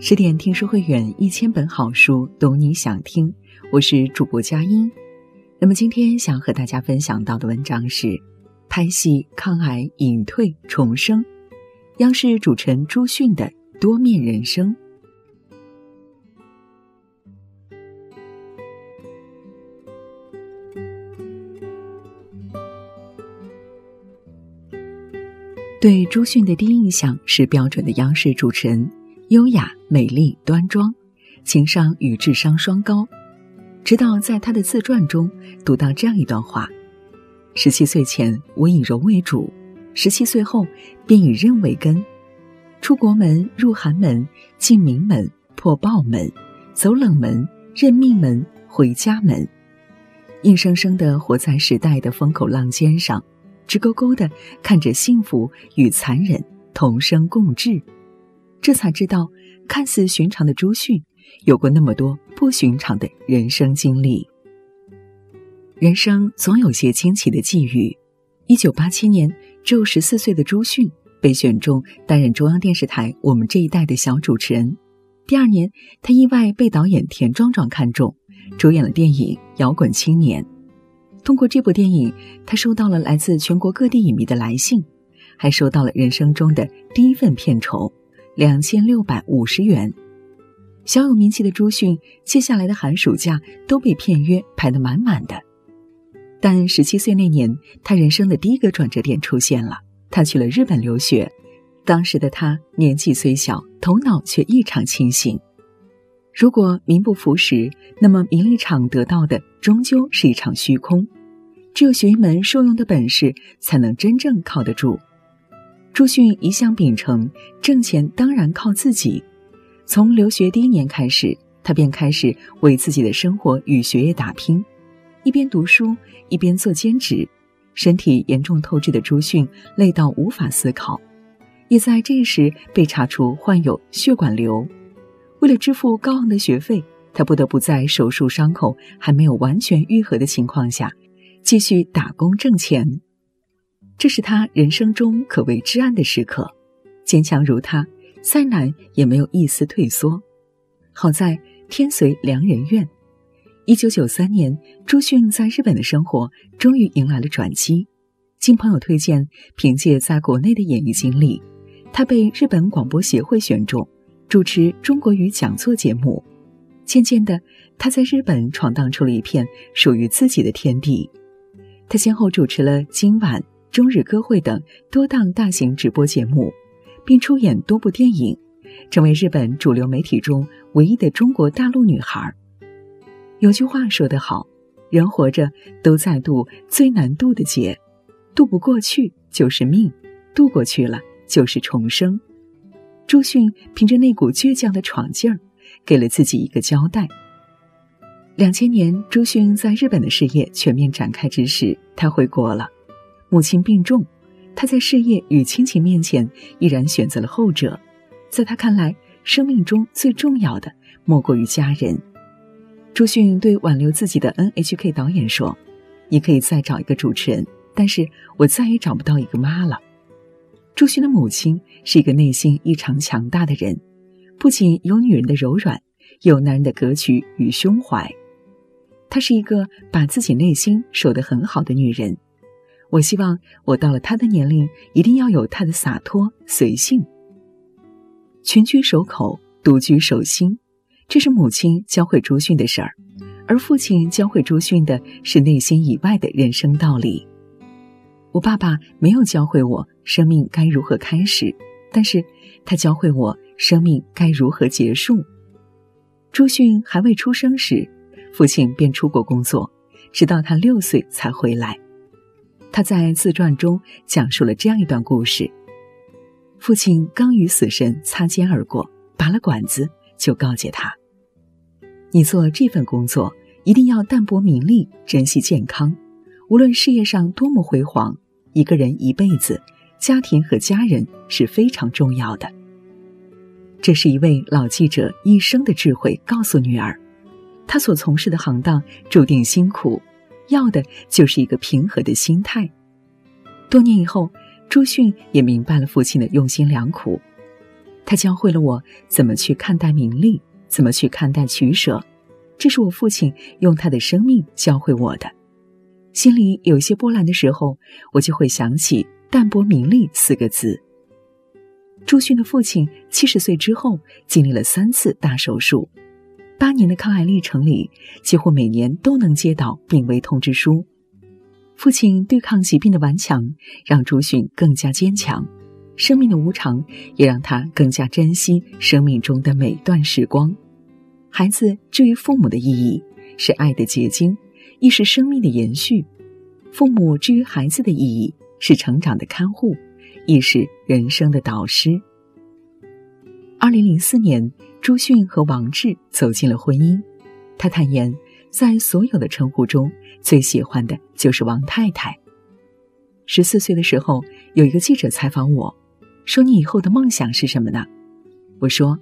十点听书会员，一千本好书，懂你想听。我是主播佳音。那么今天想和大家分享到的文章是：拍戏抗癌隐退重生，央视主持人朱迅的多面人生。对朱迅的第一印象是标准的央视主持人。优雅、美丽、端庄，情商与智商双高。直到在他的自传中读到这样一段话：十七岁前我以柔为主，十七岁后便以韧为根。出国门，入寒门，进名门，破豹门，走冷门，认命门，回家门，硬生生的活在时代的风口浪尖上，直勾勾的看着幸福与残忍同生共治。这才知道，看似寻常的朱迅，有过那么多不寻常的人生经历。人生总有些惊奇的际遇。一九八七年，只有十四岁的朱迅被选中担任中央电视台我们这一代的小主持人。第二年，他意外被导演田壮壮看中，主演了电影《摇滚青年》。通过这部电影，他收到了来自全国各地影迷的来信，还收到了人生中的第一份片酬。两千六百五十元，小有名气的朱迅，接下来的寒暑假都被片约排得满满的。但十七岁那年，他人生的第一个转折点出现了，他去了日本留学。当时的他年纪虽小，头脑却异常清醒。如果名不符实，那么名利场得到的终究是一场虚空。只有学一门受用的本事，才能真正靠得住。朱迅一向秉承挣钱当然靠自己，从留学第一年开始，他便开始为自己的生活与学业打拼，一边读书一边做兼职。身体严重透支的朱迅累到无法思考，也在这时被查出患有血管瘤。为了支付高昂的学费，他不得不在手术伤口还没有完全愈合的情况下，继续打工挣钱。这是他人生中可谓至暗的时刻，坚强如他，再难也没有一丝退缩。好在天随良人愿，一九九三年，朱迅在日本的生活终于迎来了转机。经朋友推荐，凭借在国内的演艺经历，他被日本广播协会选中，主持中国语讲座节目。渐渐的，他在日本闯荡出了一片属于自己的天地。他先后主持了《今晚》。中日歌会等多档大型直播节目，并出演多部电影，成为日本主流媒体中唯一的中国大陆女孩。有句话说得好：“人活着都在渡最难渡的劫，渡不过去就是命，渡过去了就是重生。”朱迅凭着那股倔强的闯劲儿，给了自己一个交代。两千年，朱迅在日本的事业全面展开之时，他回国了。母亲病重，他在事业与亲情面前依然选择了后者。在他看来，生命中最重要的莫过于家人。朱迅对挽留自己的 NHK 导演说：“你可以再找一个主持人，但是我再也找不到一个妈了。”朱迅的母亲是一个内心异常强大的人，不仅有女人的柔软，有男人的格局与胸怀。她是一个把自己内心守得很好的女人。我希望我到了她的年龄，一定要有她的洒脱随性。群居守口，独居守心，这是母亲教会朱迅的事儿，而父亲教会朱迅的是内心以外的人生道理。我爸爸没有教会我生命该如何开始，但是他教会我生命该如何结束。朱迅还未出生时，父亲便出国工作，直到他六岁才回来。他在自传中讲述了这样一段故事：父亲刚与死神擦肩而过，拔了管子，就告诫他：“你做这份工作，一定要淡泊名利，珍惜健康。无论事业上多么辉煌，一个人一辈子，家庭和家人是非常重要的。”这是一位老记者一生的智慧，告诉女儿：他所从事的行当注定辛苦。要的就是一个平和的心态。多年以后，朱迅也明白了父亲的用心良苦，他教会了我怎么去看待名利，怎么去看待取舍。这是我父亲用他的生命教会我的。心里有些波澜的时候，我就会想起“淡泊名利”四个字。朱迅的父亲七十岁之后，经历了三次大手术，八年的抗癌历程里，几乎每年都能接到病危通知书。父亲对抗疾病的顽强，让朱迅更加坚强；生命的无常，也让他更加珍惜生命中的每段时光。孩子至于父母的意义，是爱的结晶，亦是生命的延续；父母至于孩子的意义，是成长的看护，亦是人生的导师。二零零四年，朱迅和王志走进了婚姻。他坦言，在所有的称呼中，最喜欢的就是王太太。十四岁的时候，有一个记者采访我，说：“你以后的梦想是什么呢？”我说：“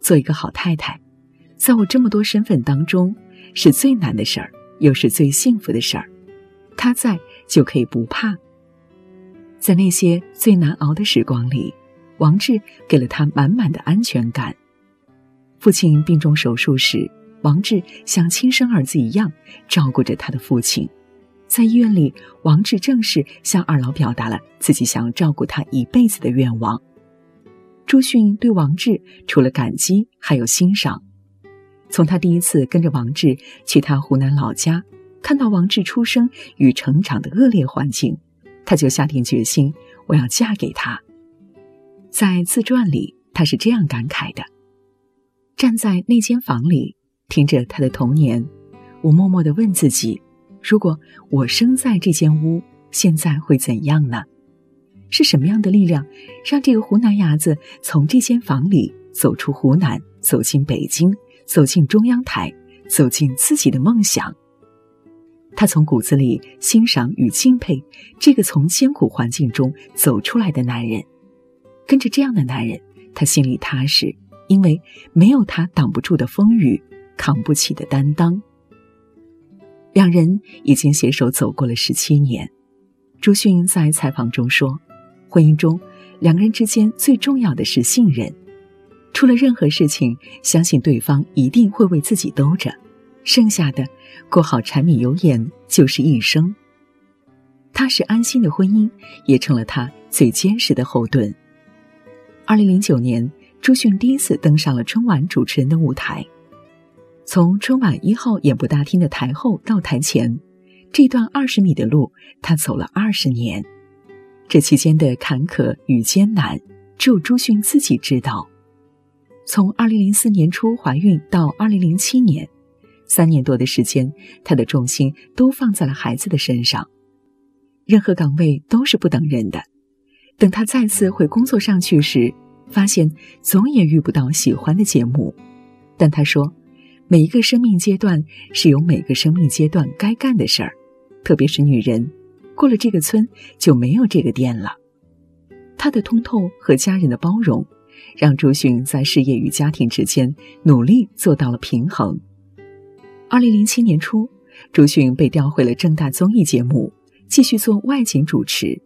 做一个好太太。”在我这么多身份当中，是最难的事儿，又是最幸福的事儿。他在就可以不怕。在那些最难熬的时光里，王志给了他满满的安全感。父亲病重手术时，王志像亲生儿子一样照顾着他的父亲。在医院里，王志正式向二老表达了自己想要照顾他一辈子的愿望。朱迅对王志除了感激，还有欣赏。从他第一次跟着王志去他湖南老家，看到王志出生与成长的恶劣环境，他就下定决心，我要嫁给他。在自传里，他是这样感慨的：站在那间房里，听着他的童年，我默默地问自己，如果我生在这间屋，现在会怎样呢？是什么样的力量，让这个湖南伢子从这间房里走出湖南，走进北京？走进中央台，走进自己的梦想。他从骨子里欣赏与敬佩这个从艰苦环境中走出来的男人。跟着这样的男人，他心里踏实，因为没有他挡不住的风雨，扛不起的担当。两人已经携手走过了十七年。朱迅在采访中说：“婚姻中，两个人之间最重要的是信任。”出了任何事情，相信对方一定会为自己兜着，剩下的过好柴米油盐就是一生。踏实安心的婚姻也成了他最坚实的后盾。二零零九年，朱迅第一次登上了春晚主持人的舞台，从春晚一号演播大厅的台后到台前，这段二十米的路，他走了二十年。这期间的坎坷与艰难，只有朱迅自己知道。从二零零四年初怀孕到二零零七年，三年多的时间，她的重心都放在了孩子的身上。任何岗位都是不等人的。等他再次回工作上去时，发现总也遇不到喜欢的节目。但他说，每一个生命阶段是有每个生命阶段该干的事儿，特别是女人，过了这个村就没有这个店了。他的通透和家人的包容。让朱迅在事业与家庭之间努力做到了平衡。二零零七年初，朱迅被调回了正大综艺节目，继续做外景主持。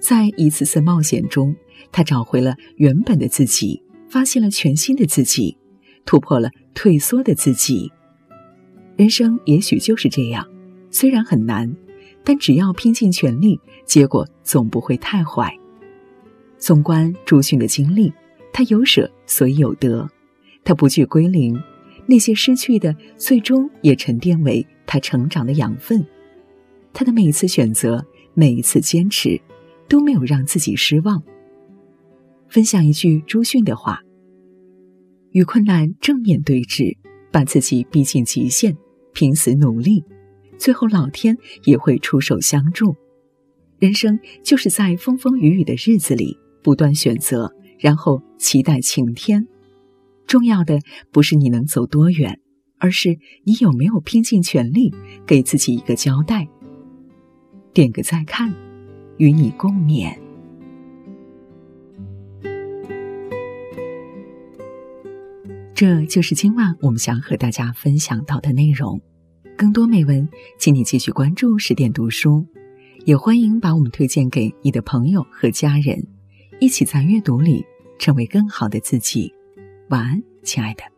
在一次次冒险中，他找回了原本的自己，发现了全新的自己，突破了退缩的自己。人生也许就是这样，虽然很难，但只要拼尽全力，结果总不会太坏。纵观朱迅的经历。他有舍，所以有得；他不惧归零，那些失去的，最终也沉淀为他成长的养分。他的每一次选择，每一次坚持，都没有让自己失望。分享一句朱迅的话：“与困难正面对峙，把自己逼近极限，拼死努力，最后老天也会出手相助。人生就是在风风雨雨的日子里不断选择。”然后期待晴天。重要的不是你能走多远，而是你有没有拼尽全力给自己一个交代。点个再看，与你共勉。这就是今晚我们想和大家分享到的内容。更多美文，请你继续关注十点读书。也欢迎把我们推荐给你的朋友和家人，一起在阅读里成为更好的自己。晚安，亲爱的。